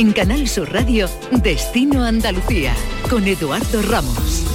En Canal Sur Radio, Destino Andalucía, con Eduardo Ramos.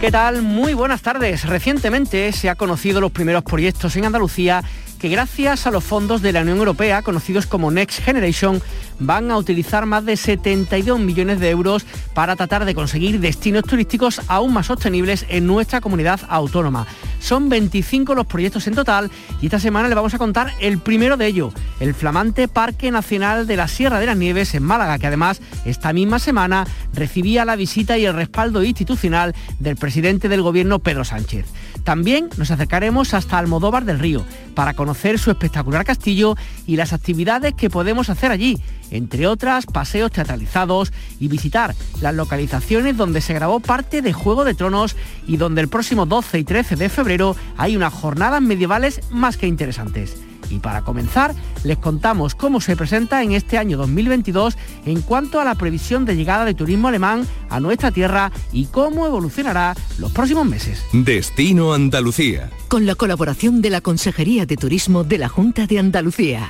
¿Qué tal? Muy buenas tardes. Recientemente se ha conocido los primeros proyectos en Andalucía que gracias a los fondos de la Unión Europea, conocidos como Next Generation, van a utilizar más de 72 millones de euros para tratar de conseguir destinos turísticos aún más sostenibles en nuestra comunidad autónoma. Son 25 los proyectos en total y esta semana le vamos a contar el primero de ellos, el flamante Parque Nacional de la Sierra de las Nieves en Málaga, que además esta misma semana recibía la visita y el respaldo institucional del presidente del gobierno Pedro Sánchez. También nos acercaremos hasta Almodóvar del Río para conocer su espectacular castillo y las actividades que podemos hacer allí, entre otras paseos teatralizados y visitar las localizaciones donde se grabó parte de Juego de Tronos y donde el próximo 12 y 13 de febrero hay unas jornadas medievales más que interesantes. Y para comenzar, les contamos cómo se presenta en este año 2022 en cuanto a la previsión de llegada de turismo alemán a nuestra tierra y cómo evolucionará los próximos meses. Destino Andalucía. Con la colaboración de la Consejería de Turismo de la Junta de Andalucía.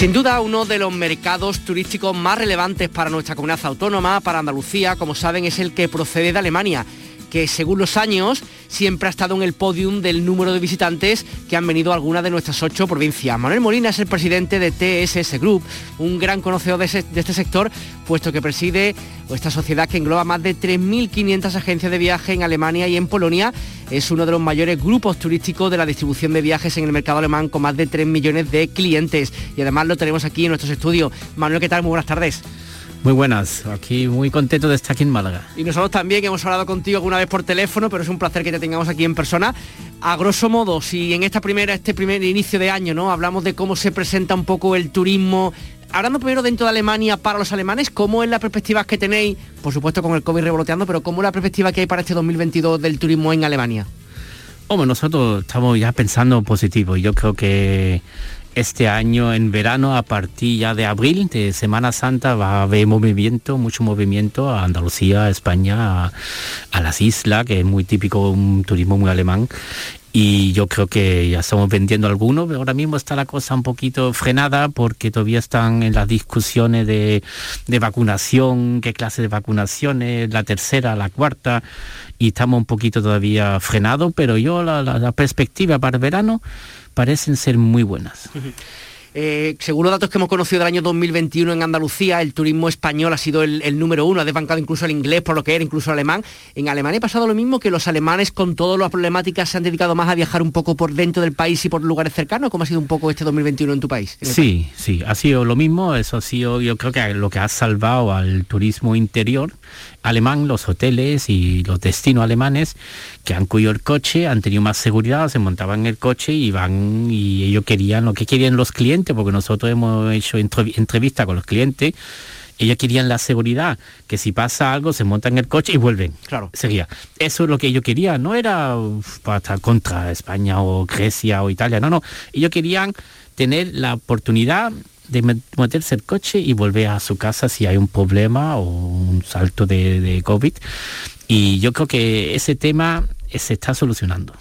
Sin duda uno de los mercados turísticos más relevantes para nuestra comunidad autónoma, para Andalucía, como saben, es el que procede de Alemania que según los años siempre ha estado en el podium del número de visitantes que han venido a alguna de nuestras ocho provincias. Manuel Molina es el presidente de TSS Group, un gran conocedor de, este sector, puesto que preside esta sociedad que engloba más de 3.500 agencias de viaje en Alemania y en Polonia. Es uno de los mayores grupos turísticos de la distribución de viajes en el mercado alemán con más de 3 millones de clientes. Y además lo tenemos aquí en nuestros estudios. Manuel, ¿qué tal? Muy buenas tardes. Muy buenas, aquí muy contento de estar aquí en Málaga. Y nosotros también hemos hablado contigo alguna vez por teléfono, pero es un placer que te tengamos aquí en persona. A grosso modo, si en esta primera, este primer inicio de año, ¿no? Hablamos de cómo se presenta un poco el turismo. Hablando primero dentro de Alemania para los alemanes, ¿cómo es la perspectiva que tenéis, por supuesto con el COVID revoloteando, pero cómo es la perspectiva que hay para este 2022 del turismo en Alemania? Hombre, nosotros estamos ya pensando positivo. Yo creo que este año en verano, a partir ya de abril, de Semana Santa, va a haber movimiento, mucho movimiento a Andalucía, a España, a, las islas, que es muy típico, un turismo muy alemán y yo creo que ya estamos vendiendo algunos, pero ahora mismo está la cosa un poquito frenada porque todavía están en las discusiones de, vacunación, qué clase de vacunaciones, la tercera, la cuarta, y estamos un poquito todavía frenados, pero yo la, la perspectiva para el verano parecen ser muy buenas. Eh, según los datos que hemos conocido del año 2021 en Andalucía, el turismo español ha sido el, número uno, ha desbancado incluso el inglés por lo que era, incluso el alemán. En Alemania ha pasado lo mismo que los alemanes con todas las problemáticas se han dedicado más a viajar un poco por dentro del país y por lugares cercanos. ¿Cómo ha sido un poco este 2021 en tu país? sí, sí, ha sido lo mismo. Eso ha sido, yo creo que lo que ha salvado al turismo interior alemán, los hoteles y los destinos alemanes que han cuido el coche, han tenido más seguridad, se montaban en el coche y van y ellos querían lo que querían los clientes, porque nosotros hemos hecho entrevistas con los clientes ellos querían la seguridad, que si pasa algo se montan en el coche y vuelven. Claro. Sería. Eso es lo que ellos querían, no era para estar contra España o Grecia o Italia, no, no. Ellos querían tener la oportunidad de meterse el coche y volver a su casa si hay un problema o un salto de, COVID. Y yo creo que ese tema se está solucionando.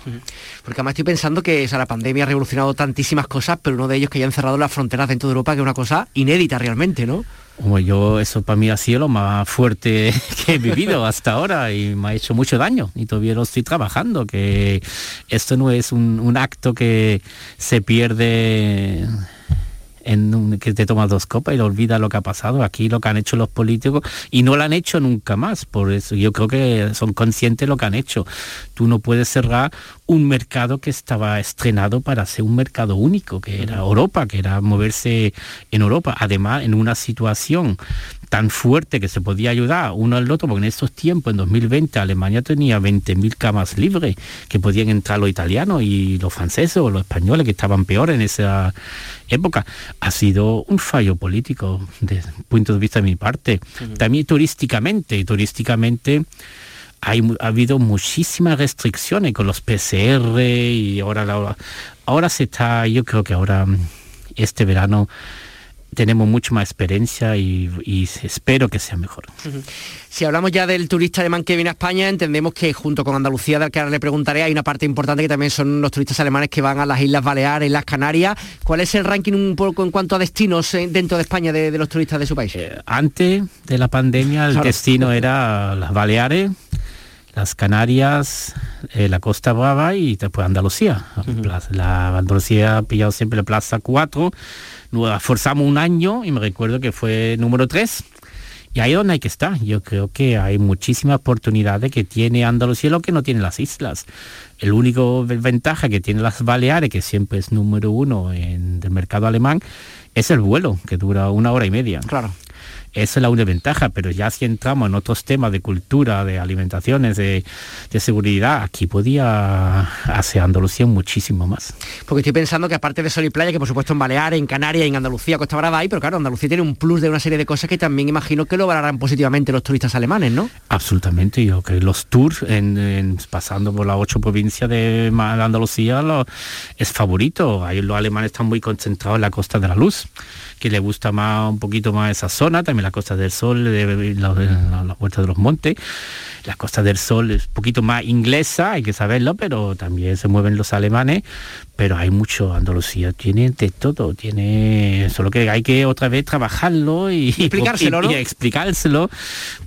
Porque además estoy pensando que la pandemia ha revolucionado tantísimas cosas, pero uno de ellos que hayan cerrado las fronteras dentro de Europa, que es una cosa inédita realmente, ¿no? Como yo, eso para mí ha sido lo más fuerte que he vivido hasta ahora y me ha hecho mucho daño y todavía lo estoy trabajando, que esto no es un, un acto que se pierde en que te tomas dos copas y lo olvidas lo que ha pasado. Aquí lo que han hecho los políticos y no lo han hecho nunca más. Por eso yo creo que son conscientes de lo que han hecho. Tú no puedes cerrar un mercado que estaba estrenado para ser un mercado único, que era Europa, que era moverse en Europa. Además, en una situación tan fuerte que se podía ayudar uno al otro, porque en estos tiempos, en 2020, Alemania tenía 20.000 camas libres, que podían entrar los italianos y los franceses o los españoles, que estaban peor en esa época. Ha sido un fallo político desde el punto de vista de mi parte. También turísticamente, turísticamente hay, ha habido muchísimas restricciones con los PCR y ahora, ahora se está, yo creo que ahora este verano tenemos mucho más experiencia y, espero que sea mejor. Si hablamos ya del turista alemán que viene a España, entendemos que junto con Andalucía, del que ahora le preguntaré, hay una parte importante que también son los turistas alemanes que van a las Islas Baleares, las Canarias. ¿Cuál es el ranking un poco en cuanto a destinos eh, dentro de España de, los turistas de su país? Eh, antes de la pandemia el destino era las Baleares, las Canarias, eh, la Costa Brava y después Andalucía. La Andalucía ha pillado siempre la Plaza 4 nos forzamos un año y me recuerdo que fue número 3. Y ahí es donde hay que estar. Yo creo que hay muchísimas oportunidades que tiene Andalucía, lo que no tiene las islas. El único ventaja que tiene las Baleares, que siempre es número uno en el mercado alemán, es el vuelo, que dura una hora y media. Claro. Esa es la una ventaja, pero ya si entramos en otros temas de cultura, de alimentaciones, de, seguridad, aquí podía hacer Andalucía muchísimo más. Porque estoy pensando que aparte de sol y playa, que por supuesto en Baleares, en Canarias, en Andalucía, Costa Brava hay, pero claro, Andalucía tiene un plus de una serie de cosas que también imagino que lo valorarán positivamente los turistas alemanes, ¿no? Absolutamente, yo creo que los tours, pasando por las ocho provincias de, Andalucía, es favorito. Ahí los alemanes están muy concentrados en la Costa de la Luz que le gusta más un poquito más esa zona, también la Costa del Sol, de, la, de los montes. La Costa del Sol es un poquito más inglesa, hay que saberlo, pero también se mueven los alemanes, pero hay mucho, Andalucía tiene de todo, tiene, solo que hay que otra vez trabajarlo y explicárselo, y, explicárselo,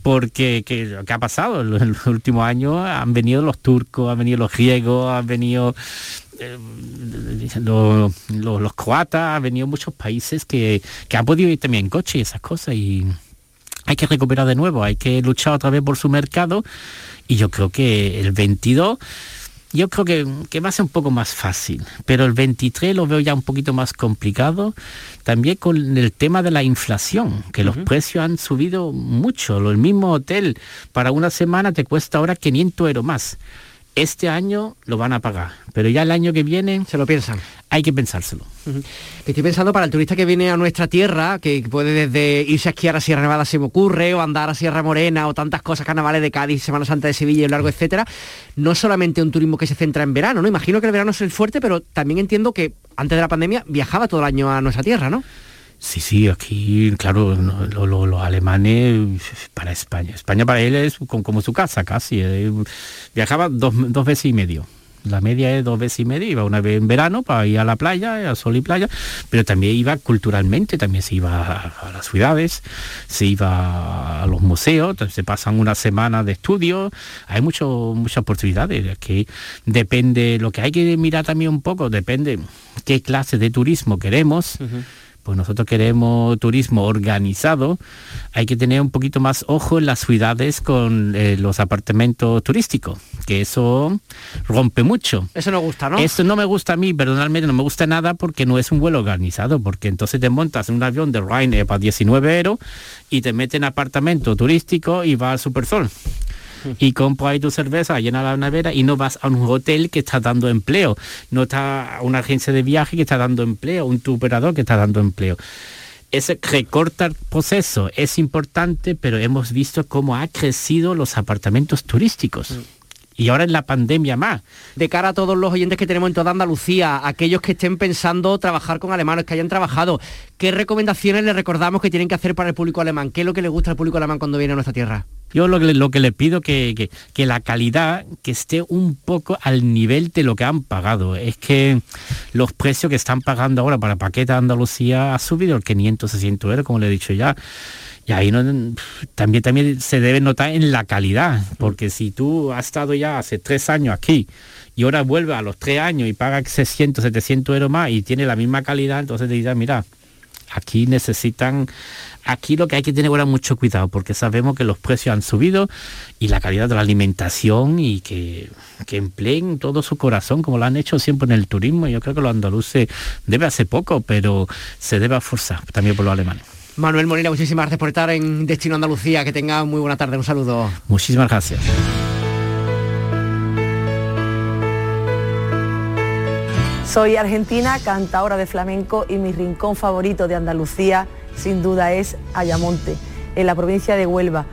porque ¿qué, ha pasado? En los últimos años han venido los turcos, han venido los griegos, han venido eh, los, croatas, han venido muchos países que, que han podido ir también en coche y esas cosas y hay que recuperar de nuevo, hay que luchar otra vez por su mercado y yo creo que el 22 yo creo que, va a ser un poco más fácil, pero el 23 lo veo ya un poquito más complicado, también con el tema de la inflación, que los precios han subido mucho. El mismo hotel para una semana te cuesta ahora 500 euros más este año lo van a pagar, pero ya el año que viene... Se lo piensan. Hay que pensárselo. Estoy pensando para el turista que viene a nuestra tierra, que puede desde irse a esquiar a Sierra Nevada se me ocurre, o andar a Sierra Morena, o tantas cosas, carnavales de Cádiz, Semana Santa de Sevilla y largo, etcétera, no solamente un turismo que se centra en verano, ¿no? Imagino que el verano es el fuerte, pero también entiendo que antes de la pandemia viajaba todo el año a nuestra tierra, ¿no? Sí, sí, aquí, claro, los alemanes para España. España para él es como, su casa casi. Eh. Viajaba dos, veces y medio. La media es dos veces y medio, iba una vez en verano para ir a la playa, a sol y playa, pero también iba culturalmente, también se iba a, las ciudades, se iba a los museos, se pasan una semana de estudio, hay mucho, muchas oportunidades, que depende, lo que hay que mirar también un poco, depende qué clase de turismo queremos pues nosotros queremos turismo organizado, hay que tener un poquito más ojo en las ciudades con eh, los apartamentos turísticos, que eso rompe mucho. Eso no gusta, ¿no? Eso no me gusta a mí, personalmente no me gusta nada porque no es un vuelo organizado, porque entonces te montas en un avión de Ryanair para 19 euros y te meten en apartamento turístico y va al Supersol y compras ahí tu cerveza, llena la nevera y no vas a un hotel que está dando empleo, no está una agencia de viaje que está dando empleo, un operador que está dando empleo. Ese recortar proceso es importante, pero hemos visto cómo ha crecido los apartamentos turísticos. Mm. Y ahora en la pandemia más. De cara a todos los oyentes que tenemos en toda Andalucía, aquellos que estén pensando trabajar con alemanes, que hayan trabajado, ¿qué recomendaciones les recordamos que tienen que hacer para el público alemán? ¿Qué es lo que le gusta al público alemán cuando viene a nuestra tierra? Yo lo que, lo que le pido que, que, la calidad que esté un poco al nivel de lo que han pagado. Es que los precios que están pagando ahora para paquete de Andalucía ha subido el 500, 600 euros, como le he dicho ya. Y ahí no, también, también se debe notar en la calidad, porque si tú has estado ya hace tres años aquí y ahora vuelve a los tres años y paga 600, 700 euros más y tiene la misma calidad, entonces te dirás, mira, aquí necesitan Aquí lo que hay que tener ahora mucho cuidado porque sabemos que los precios han subido y la calidad de la alimentación y que, que empleen todo su corazón como lo han hecho siempre en el turismo. Yo creo que los andaluces debe hace poco, pero se debe forzar también por los alemanes. Manuel Molina, muchísimas gracias por estar en Destino Andalucía. Que tenga muy buena tarde. Un saludo. Muchísimas gracias. Soy argentina, cantadora de flamenco y mi rincón favorito de Andalucía sin duda es Ayamonte, en la provincia de Huelva.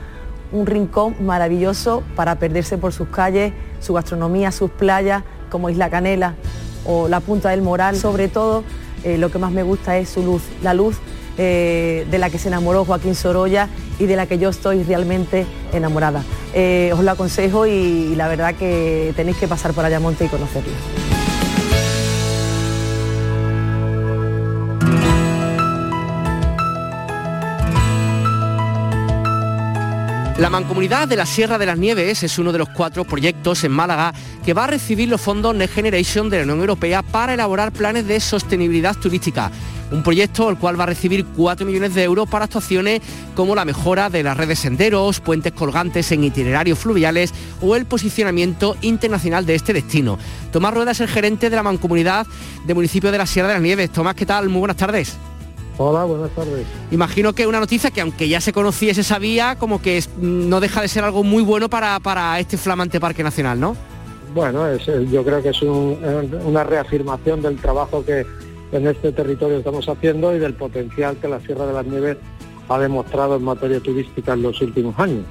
Un rincón maravilloso para perderse por sus calles, su gastronomía, sus playas, como Isla Canela o la Punta del Moral. Sobre todo, eh, lo que más me gusta es su luz, la luz eh, de la que se enamoró Joaquín Sorolla y de la que yo estoy realmente enamorada. Eh, os lo aconsejo y, la verdad que tenéis que pasar por Ayamonte y conocerlo. La Mancomunidad de la Sierra de las Nieves es uno de los cuatro proyectos en Málaga que va a recibir los fondos Next Generation de la Unión Europea para elaborar planes de sostenibilidad turística. Un proyecto el cual va a recibir 4 millones de euros para actuaciones como la mejora de las redes senderos, puentes colgantes en itinerarios fluviales o el posicionamiento internacional de este destino. Tomás Rueda es el gerente de la Mancomunidad de Municipio de la Sierra de las Nieves. Tomás, ¿qué tal? Muy buenas tardes. Hola, buenas tardes. Imagino que una noticia que aunque ya se conocía, se sabía, como que no deja de ser algo muy bueno para, este flamante parque nacional, ¿no? Bueno, yo creo que es una reafirmación del trabajo que en este territorio estamos haciendo y del potencial que la Sierra de las Nieves ha demostrado en materia turística en los últimos años.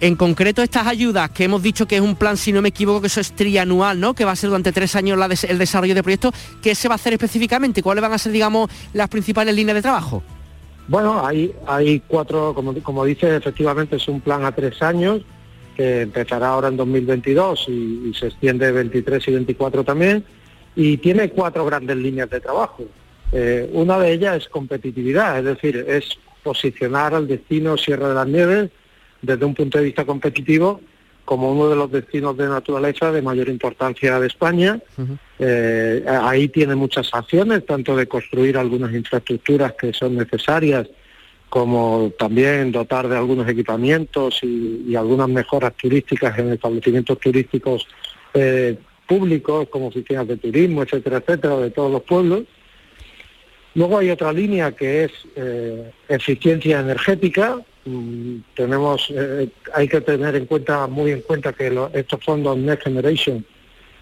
En concreto, estas ayudas que hemos dicho que es un plan, si no me equivoco, que eso es trianual, ¿no? Que va a ser durante tres años el desarrollo de proyectos. ¿Qué se va a hacer específicamente? ¿Cuáles van a ser, digamos, las principales líneas de trabajo? Bueno, hay, hay cuatro, como, como dice, efectivamente es un plan a tres años que empezará ahora en 2022 y, se extiende 23 y 24 también y tiene cuatro grandes líneas de trabajo. Eh, una de ellas es competitividad, es decir, es posicionar al destino Sierra de las Nieves desde un punto de vista competitivo como uno de los destinos de naturaleza de mayor importancia de España. Eh, ahí tiene muchas acciones, tanto de construir algunas infraestructuras que son necesarias, como también dotar de algunos equipamientos y, algunas mejoras turísticas en establecimientos turísticos eh, públicos, como oficinas de turismo, etcétera, etcétera, de todos los pueblos. Luego hay otra línea que es eh, eficiencia energética, Mm, tenemos, eh, hay que tener en cuenta, muy en cuenta que estos fondos Next Generation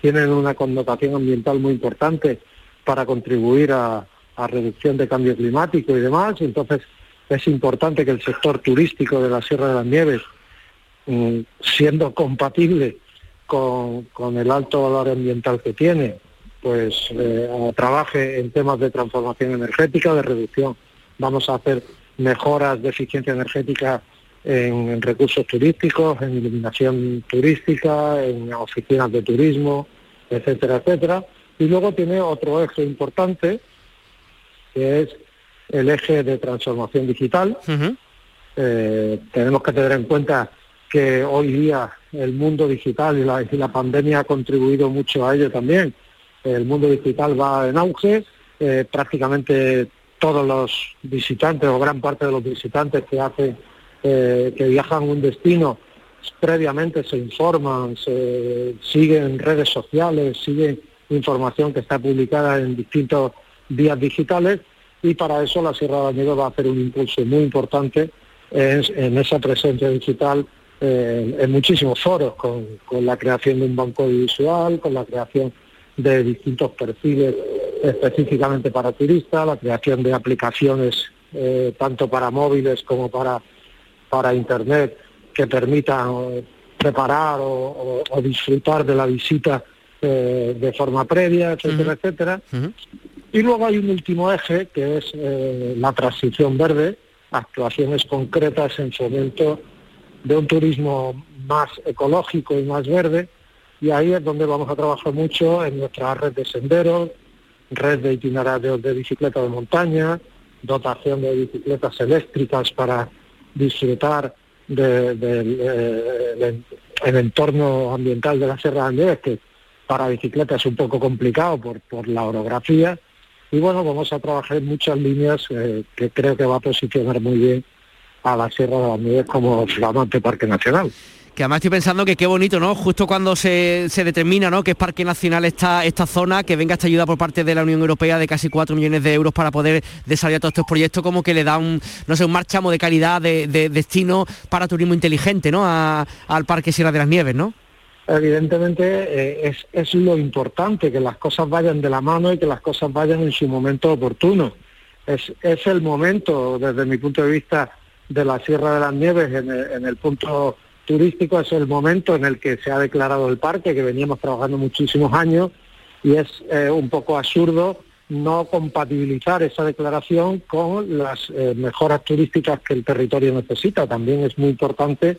tienen una connotación ambiental muy importante para contribuir a, reducción de cambio climático y demás. Entonces es importante que el sector turístico de la Sierra de las Nieves, mm, siendo compatible con, el alto valor ambiental que tiene, pues eh, trabaje en temas de transformación energética, de reducción. Vamos a hacer mejoras de eficiencia energética en, recursos turísticos, en iluminación turística, en oficinas de turismo, etcétera, etcétera. Y luego tiene otro eje importante, que es el eje de transformación digital. Eh, tenemos que tener en cuenta que hoy día el mundo digital y la, pandemia ha contribuido mucho a ello también. El mundo digital va en auge, eh, prácticamente todos los visitantes o gran parte de los visitantes que hacen eh, que viajan a un destino previamente se informan, se siguen redes sociales, siguen información que está publicada en distintos vías digitales y para eso la Sierra de Nieve va a hacer un impulso muy importante en, esa presencia digital eh, en muchísimos foros, con, con la creación de un banco visual, con la creación de distintos perfiles específicamente para turistas, la creación de aplicaciones eh, tanto para móviles como para, para Internet que permitan eh, preparar o, disfrutar de la visita eh, de forma previa, etcétera, etcétera. Y luego hay un último eje que es la transición verde, actuaciones concretas en fomento de un turismo más ecológico y más verde, y ahí es donde vamos a trabajar mucho en nuestra red de senderos, red de itinerarios de bicicleta de montaña, dotación de bicicletas eléctricas para disfrutar del de, el entorno ambiental de la Sierra de Andrés, que para bicicletas es un poco complicado por, por la orografía. Y bueno, vamos a trabajar en muchas líneas eh, que creo que va a posicionar muy bien a la Sierra de Andrés como flamante parque nacional que además estoy pensando que qué bonito, ¿no? Justo cuando se, determina, ¿no? Que es Parque Nacional esta, esta zona, que venga esta ayuda por parte de la Unión Europea de casi 4 millones de euros para poder desarrollar todos estos proyectos, como que le da un, no sé, un marchamo de calidad, de, destino para turismo inteligente, ¿no? al Parque Sierra de las Nieves, ¿no? Evidentemente eh, es, es lo importante, que las cosas vayan de la mano y que las cosas vayan en su momento oportuno. Es, es el momento, desde mi punto de vista, de la Sierra de las Nieves en en el punto turístico es el momento en el que se ha declarado el parque, que veníamos trabajando muchísimos años, y es eh, un poco absurdo no compatibilizar esa declaración con las eh, mejoras turísticas que el territorio necesita. También es muy importante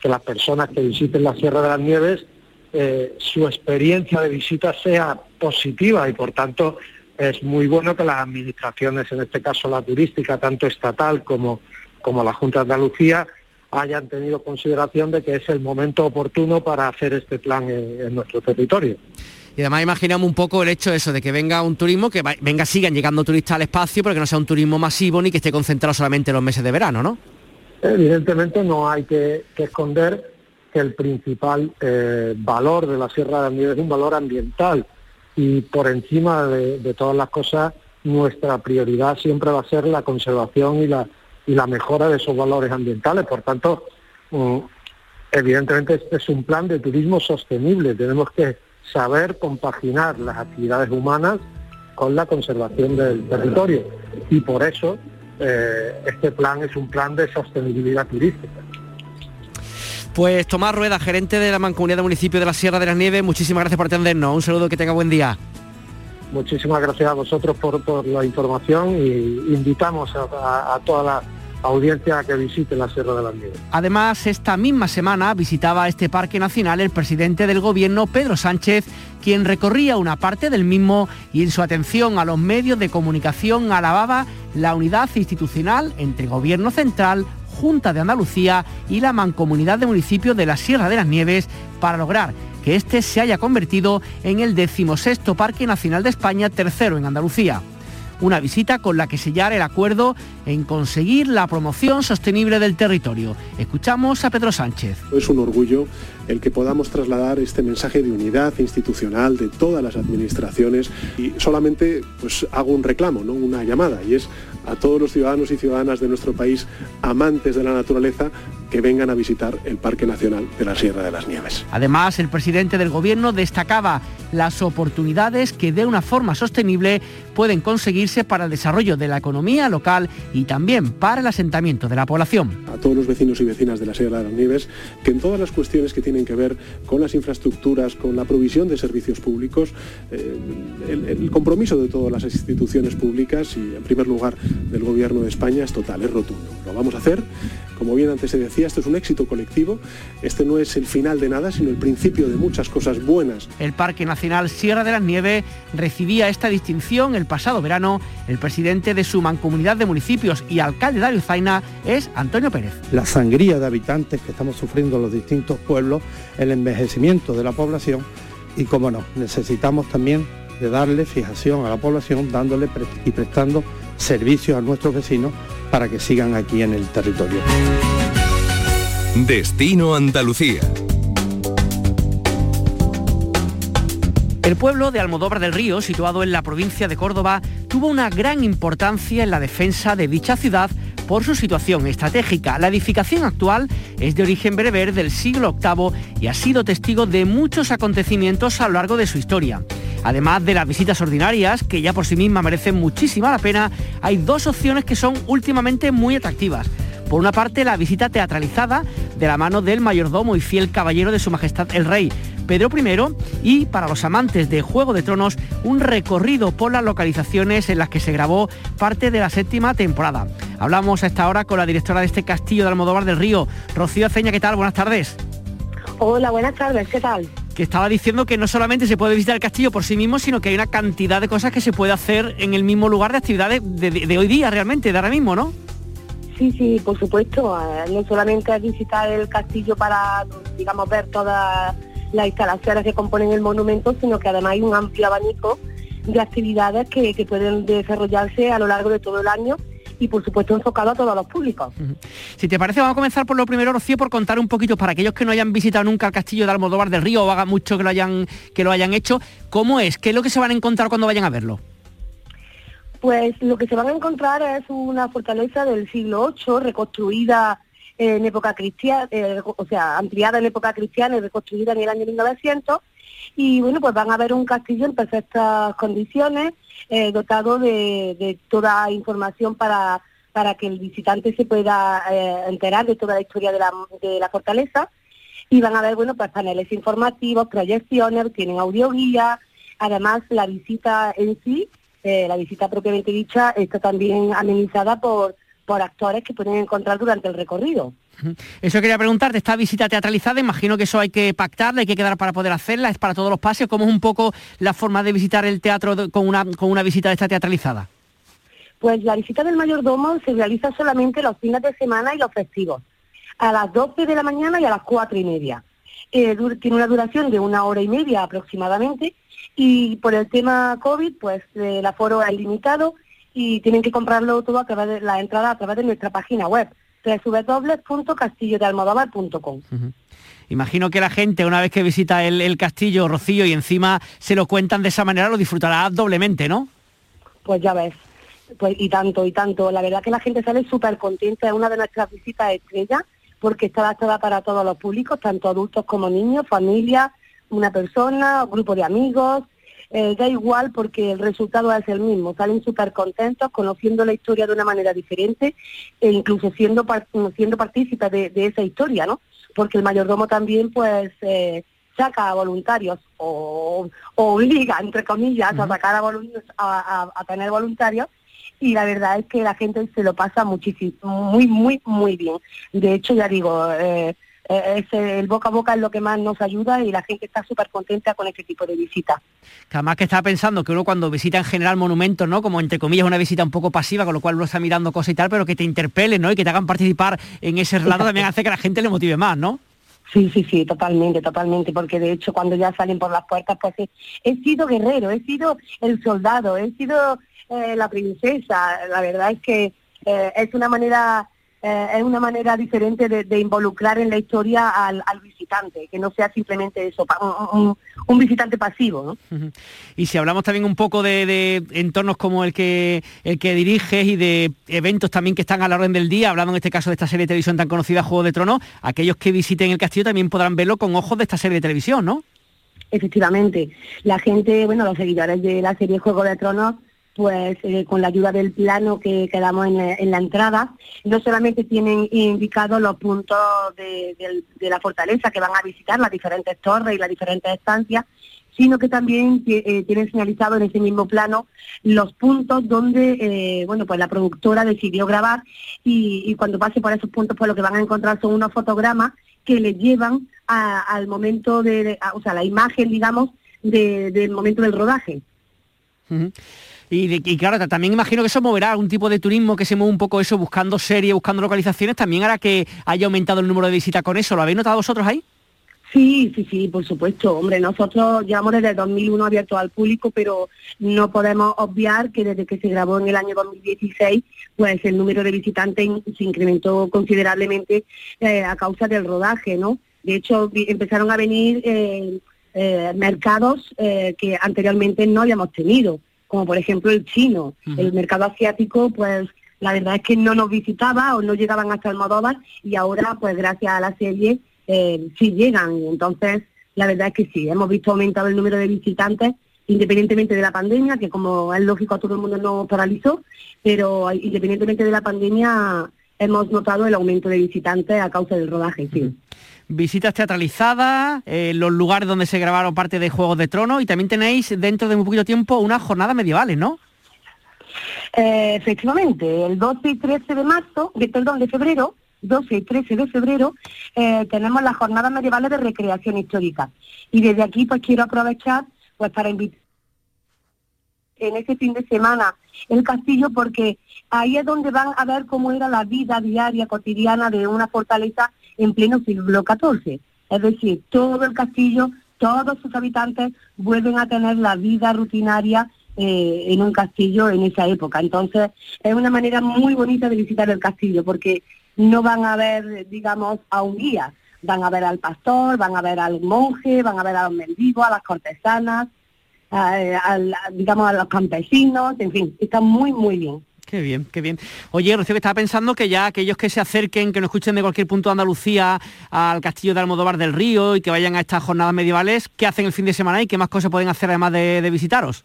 que las personas que visiten la Sierra de las Nieves, eh, su experiencia de visita sea positiva y por tanto es muy bueno que las administraciones, en este caso la turística, tanto estatal como, como la Junta de Andalucía, hayan tenido consideración de que es el momento oportuno para hacer este plan en, nuestro territorio. Y además imaginamos un poco el hecho de eso, de que venga un turismo, que venga, sigan llegando turistas al espacio, pero que no sea un turismo masivo ni que esté concentrado solamente en los meses de verano, ¿no? Evidentemente no hay que, esconder que el principal eh, valor de la Sierra de Nieves es un valor ambiental y por encima de todas las cosas nuestra prioridad siempre va a ser la conservación y la y la mejora de esos valores ambientales. Por tanto, mm, evidentemente este es un plan de turismo sostenible. Tenemos que saber compaginar las actividades humanas con la conservación del territorio. Y por eso eh, este plan es un plan de sostenibilidad turística. Pues Tomás Rueda, gerente de la Mancomunidad de Municipio de la Sierra de las Nieves, muchísimas gracias por atendernos. Un saludo, que tenga buen día. Muchísimas gracias a vosotros por, la información y invitamos a, toda la audiencia a que visite la Sierra de las Nieves. Además, esta misma semana visitaba este parque nacional el presidente del gobierno, Pedro Sánchez, quien recorría una parte del mismo y en su atención a los medios de comunicación alababa la unidad institucional entre gobierno central, Junta de Andalucía y la Mancomunidad de Municipios de la Sierra de las Nieves para lograr que este se haya convertido en el decimosexto Parque Nacional de España, tercero en Andalucía. Una visita con la que sellar el acuerdo en conseguir la promoción sostenible del territorio. Escuchamos a Pedro Sánchez. Es un orgullo el que podamos trasladar este mensaje de unidad institucional de todas las administraciones y solamente pues hago un reclamo, ¿no? una llamada y es a todos los ciudadanos y ciudadanas de nuestro país amantes de la naturaleza que vengan a visitar el Parque Nacional de la Sierra de las Nieves. Además, el presidente del Gobierno destacaba las oportunidades que de una forma sostenible pueden conseguirse para el desarrollo de la economía local y también para el asentamiento de la población. A todos los vecinos y vecinas de la Sierra de las Nieves, que en todas las cuestiones que tienen que ver con las infraestructuras, con la provisión de servicios públicos, eh, el, compromiso de todas las instituciones públicas y, en primer lugar, del Gobierno de España es total, es rotundo. Lo vamos a hacer, como bien antes se decía, esto es un éxito colectivo, este no es el final de nada, sino el principio de muchas cosas buenas. El Parque Nacional Sierra de las Nieves recibía esta distinción el pasado verano. El presidente de su mancomunidad de municipios y alcalde de Zaina es Antonio Pérez. La sangría de habitantes que estamos sufriendo los distintos pueblos, el envejecimiento de la población y, como no, necesitamos también de darle fijación a la población, dándole y prestando servicios a nuestros vecinos para que sigan aquí en el territorio. Destino Andalucía. El pueblo de Almodóvar del Río, situado en la provincia de Córdoba, tuvo una gran importancia en la defensa de dicha ciudad por su situación estratégica. La edificación actual es de origen bereber del siglo VIII y ha sido testigo de muchos acontecimientos a lo largo de su historia. Además de las visitas ordinarias, que ya por sí mismas merecen muchísima la pena, hay dos opciones que son últimamente muy atractivas. Por una parte, la visita teatralizada de la mano del mayordomo y fiel caballero de Su Majestad el Rey, Pedro I, y para los amantes de Juego de Tronos, un recorrido por las localizaciones en las que se grabó parte de la séptima temporada. Hablamos a esta hora con la directora de este castillo de Almodóvar del Río, Rocío Aceña, ¿qué tal? Buenas tardes. Hola, buenas tardes, ¿qué tal? que estaba diciendo que no solamente se puede visitar el castillo por sí mismo, sino que hay una cantidad de cosas que se puede hacer en el mismo lugar de actividades de hoy día realmente, de ahora mismo, ¿no? Sí, sí, por supuesto. Eh, no solamente visitar el castillo para, digamos, ver todas las instalaciones que componen el monumento, sino que además hay un amplio abanico de actividades que, pueden desarrollarse a lo largo de todo el año y por supuesto enfocado a todos los públicos. Si te parece, vamos a comenzar por lo primero, Rocío, por contar un poquito para aquellos que no hayan visitado nunca el castillo de Almodóvar del Río o haga mucho que lo hayan, que lo hayan hecho, ¿cómo es? ¿Qué es lo que se van a encontrar cuando vayan a verlo? Pues lo que se van a encontrar es una fortaleza del siglo VIII, reconstruida en época cristiana, eh, o sea, ampliada en época cristiana y reconstruida en el año 1900. Y bueno, pues van a ver un castillo en perfectas condiciones, eh, dotado de, toda información para, para que el visitante se pueda eh, enterar de toda la historia de la, de la fortaleza. Y van a ver, bueno, pues paneles informativos, proyecciones, tienen audioguía, además la visita en sí eh, la visita propiamente dicha está también amenizada por, por actores que pueden encontrar durante el recorrido. Eso quería preguntarte, esta visita teatralizada, imagino que eso hay que pactarla, hay que quedar para poder hacerla, es para todos los paseos, ¿cómo es un poco la forma de visitar el teatro con una, con una visita de esta teatralizada? Pues la visita del mayordomo se realiza solamente los fines de semana y los festivos, a las 12 de la mañana y a las 4 y media. Eh, tiene una duración de una hora y media aproximadamente y por el tema COVID, pues el aforo es limitado y tienen que comprarlo todo a través de la entrada a través de nuestra página web www.castillodealmodóvar.com. Imagino que la gente una vez que visita el, castillo Rocío y encima se lo cuentan de esa manera lo disfrutará doblemente, ¿no? Pues ya ves, pues y tanto y tanto. La verdad que la gente sale súper contenta, es una de nuestras visitas estrellas porque está adaptada para todos los públicos, tanto adultos como niños, familia, una persona, grupo de amigos, eh, da igual porque el resultado es el mismo. Salen súper contentos, conociendo la historia de una manera diferente e incluso siendo, siendo partícipes de, esa historia, ¿no? Porque el mayordomo también, pues, eh, saca a voluntarios o, obliga, entre comillas, a sacar a, a, tener voluntarios y la verdad es que la gente se lo pasa muchísimo, muy, muy, muy bien. De hecho, ya digo, eh, eh, el boca a boca es lo que más nos ayuda y la gente está súper contenta con este tipo de visitas. Además que estaba pensando que uno cuando visita en general monumentos, ¿no? Como entre comillas una visita un poco pasiva, con lo cual uno está mirando cosas y tal, pero que te interpelen, ¿no? Y que te hagan participar en ese relato también hace que la gente le motive más, ¿no? Sí, sí, sí, totalmente, totalmente, porque de hecho cuando ya salen por las puertas, pues he, sido guerrero, he sido el soldado, he sido eh, la princesa, la verdad es que eh, es una manera eh, es una manera diferente de, involucrar en la historia al, visitante, que no sea simplemente eso, un, visitante pasivo. Y si hablamos también un poco de, entornos como el que, el que diriges y de eventos también que están a la orden del día, hablando en este caso de esta serie de televisión tan conocida, Juego de Tronos, aquellos que visiten el castillo también podrán verlo con ojos de esta serie de televisión, ¿no? Efectivamente, la gente, bueno, los seguidores de la serie Juego de Tronos pues eh, con la ayuda del plano que, quedamos en, la entrada, no solamente tienen indicado los puntos de, la fortaleza que van a visitar, las diferentes torres y las diferentes estancias, sino que también eh, tienen señalizado en ese mismo plano los puntos donde eh, bueno pues la productora decidió grabar y, cuando pase por esos puntos pues lo que van a encontrar son unos fotogramas que les llevan al momento de, o sea la imagen digamos del momento del rodaje. Y, claro, también imagino que eso moverá algún tipo de turismo que se mueve un poco eso, buscando series, buscando localizaciones, también hará que haya aumentado el número de visitas con eso. ¿Lo habéis notado vosotros ahí? Sí, sí, sí, por supuesto. Hombre, nosotros llevamos desde 2001 abierto al público, pero no podemos obviar que desde que se grabó en el año 2016, pues el número de visitantes se incrementó considerablemente eh, a causa del rodaje, ¿no? De hecho, empezaron a venir eh, eh, mercados que anteriormente no habíamos tenido como por ejemplo el chino. El mercado asiático, pues la verdad es que no nos visitaba o no llegaban hasta Almodóvar y ahora, pues gracias a la serie, eh, sí llegan. Entonces, la verdad es que sí, hemos visto aumentado el número de visitantes independientemente de la pandemia, que como es lógico a todo el mundo nos paralizó, pero independientemente de la pandemia hemos notado el aumento de visitantes a causa del rodaje, sí visitas teatralizadas, eh, los lugares donde se grabaron parte de Juegos de Tronos y también tenéis dentro de muy poquito tiempo unas jornadas medievales, ¿no? Eh, efectivamente, el 12 y 13 de marzo, de, perdón, de febrero, 12 y 13 de febrero, eh, tenemos las jornadas medievales de recreación histórica. Y desde aquí pues quiero aprovechar pues para invitar en ese fin de semana el castillo porque ahí es donde van a ver cómo era la vida diaria, cotidiana de una fortaleza en pleno siglo XIV. Es decir, todo el castillo, todos sus habitantes vuelven a tener la vida rutinaria eh, en un castillo en esa época. Entonces, es una manera muy bonita de visitar el castillo, porque no van a ver, digamos, a un guía, van a ver al pastor, van a ver al monje, van a ver a los mendigos, a las cortesanas, digamos, a los campesinos, en fin, está muy, muy bien. Qué bien, qué bien. Oye, Rocío, que estaba pensando que ya aquellos que se acerquen, que nos escuchen de cualquier punto de Andalucía al castillo de Almodóvar del Río y que vayan a estas jornadas medievales, ¿qué hacen el fin de semana y qué más cosas pueden hacer además de, visitaros?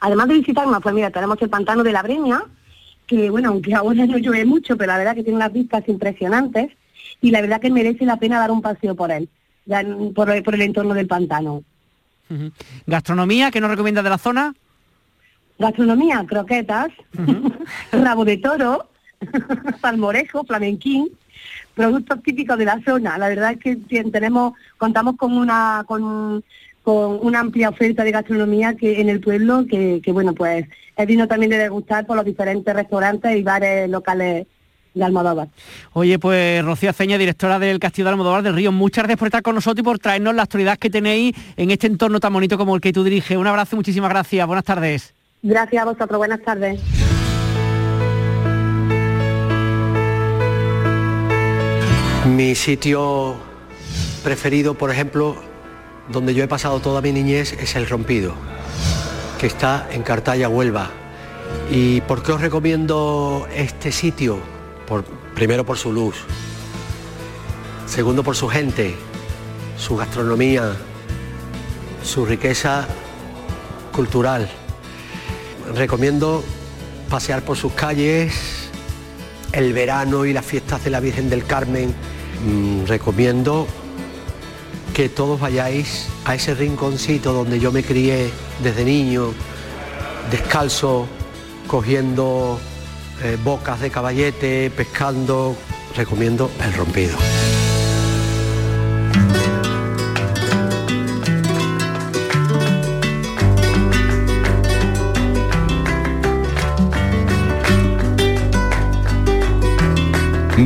Además de visitarnos, pues mira, tenemos el pantano de la Breña, que bueno, aunque ahora no llueve mucho, pero la verdad que tiene unas vistas impresionantes y la verdad que merece la pena dar un paseo por él, por, el entorno del pantano. ¿Gastronomía? ¿Qué nos recomiendas de la zona? Gastronomía, croquetas, rabo de toro, salmorejo, flamenquín, productos típicos de la zona. La verdad es que tenemos, contamos con una, con, con una amplia oferta de gastronomía que en el pueblo, que, que bueno, pues es digno también de degustar por los diferentes restaurantes y bares locales de Almodóvar. Oye, pues Rocío Aceña, directora del Castillo de Almodóvar del Río, muchas gracias por estar con nosotros y por traernos la actualidad que tenéis en este entorno tan bonito como el que tú diriges. Un abrazo, muchísimas gracias. Buenas tardes. Gracias a vosotros, buenas tardes. Mi sitio preferido, por ejemplo, donde yo he pasado toda mi niñez, es el Rompido, que está en Cartaya, Huelva. ¿Y por qué os recomiendo este sitio? Por, primero por su luz, segundo por su gente, su gastronomía, su riqueza cultural. Recomiendo pasear por sus calles, el verano y las fiestas de la Virgen del Carmen. Mm, recomiendo que todos vayáis a ese rinconcito donde yo me crié desde niño, descalzo, cogiendo eh, bocas de caballete, pescando. Recomiendo el rompido.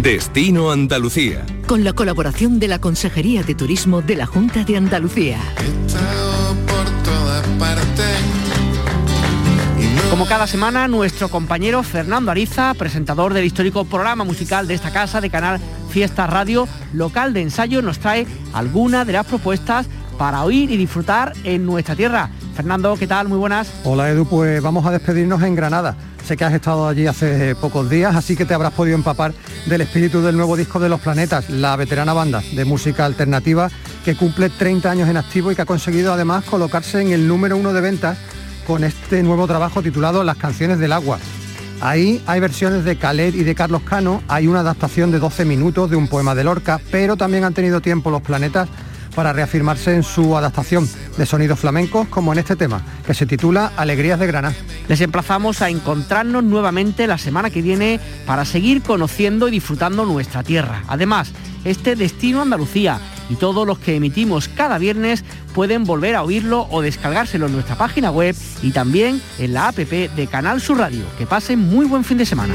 Destino Andalucía. Con la colaboración de la Consejería de Turismo de la Junta de Andalucía. Como cada semana, nuestro compañero Fernando Ariza, presentador del histórico programa musical de esta casa de Canal Fiesta Radio Local de Ensayo, nos trae algunas de las propuestas para oír y disfrutar en nuestra tierra. Fernando, ¿qué tal? Muy buenas. Hola Edu, pues vamos a despedirnos en Granada. Sé que has estado allí hace pocos días, así que te habrás podido empapar del espíritu del nuevo disco de Los Planetas, la veterana banda de música alternativa que cumple 30 años en activo y que ha conseguido además colocarse en el número uno de ventas con este nuevo trabajo titulado Las canciones del agua. Ahí hay versiones de Khaled y de Carlos Cano, hay una adaptación de 12 minutos de un poema de Lorca, pero también han tenido tiempo los planetas para reafirmarse en su adaptación de sonidos flamencos como en este tema, que se titula Alegrías de Granada. Les emplazamos a encontrarnos nuevamente la semana que viene para seguir conociendo y disfrutando nuestra tierra. Además, este Destino Andalucía y todos los que emitimos cada viernes pueden volver a oírlo o descargárselo en nuestra página web y también en la app de Canal Sur Radio. Que pasen muy buen fin de semana.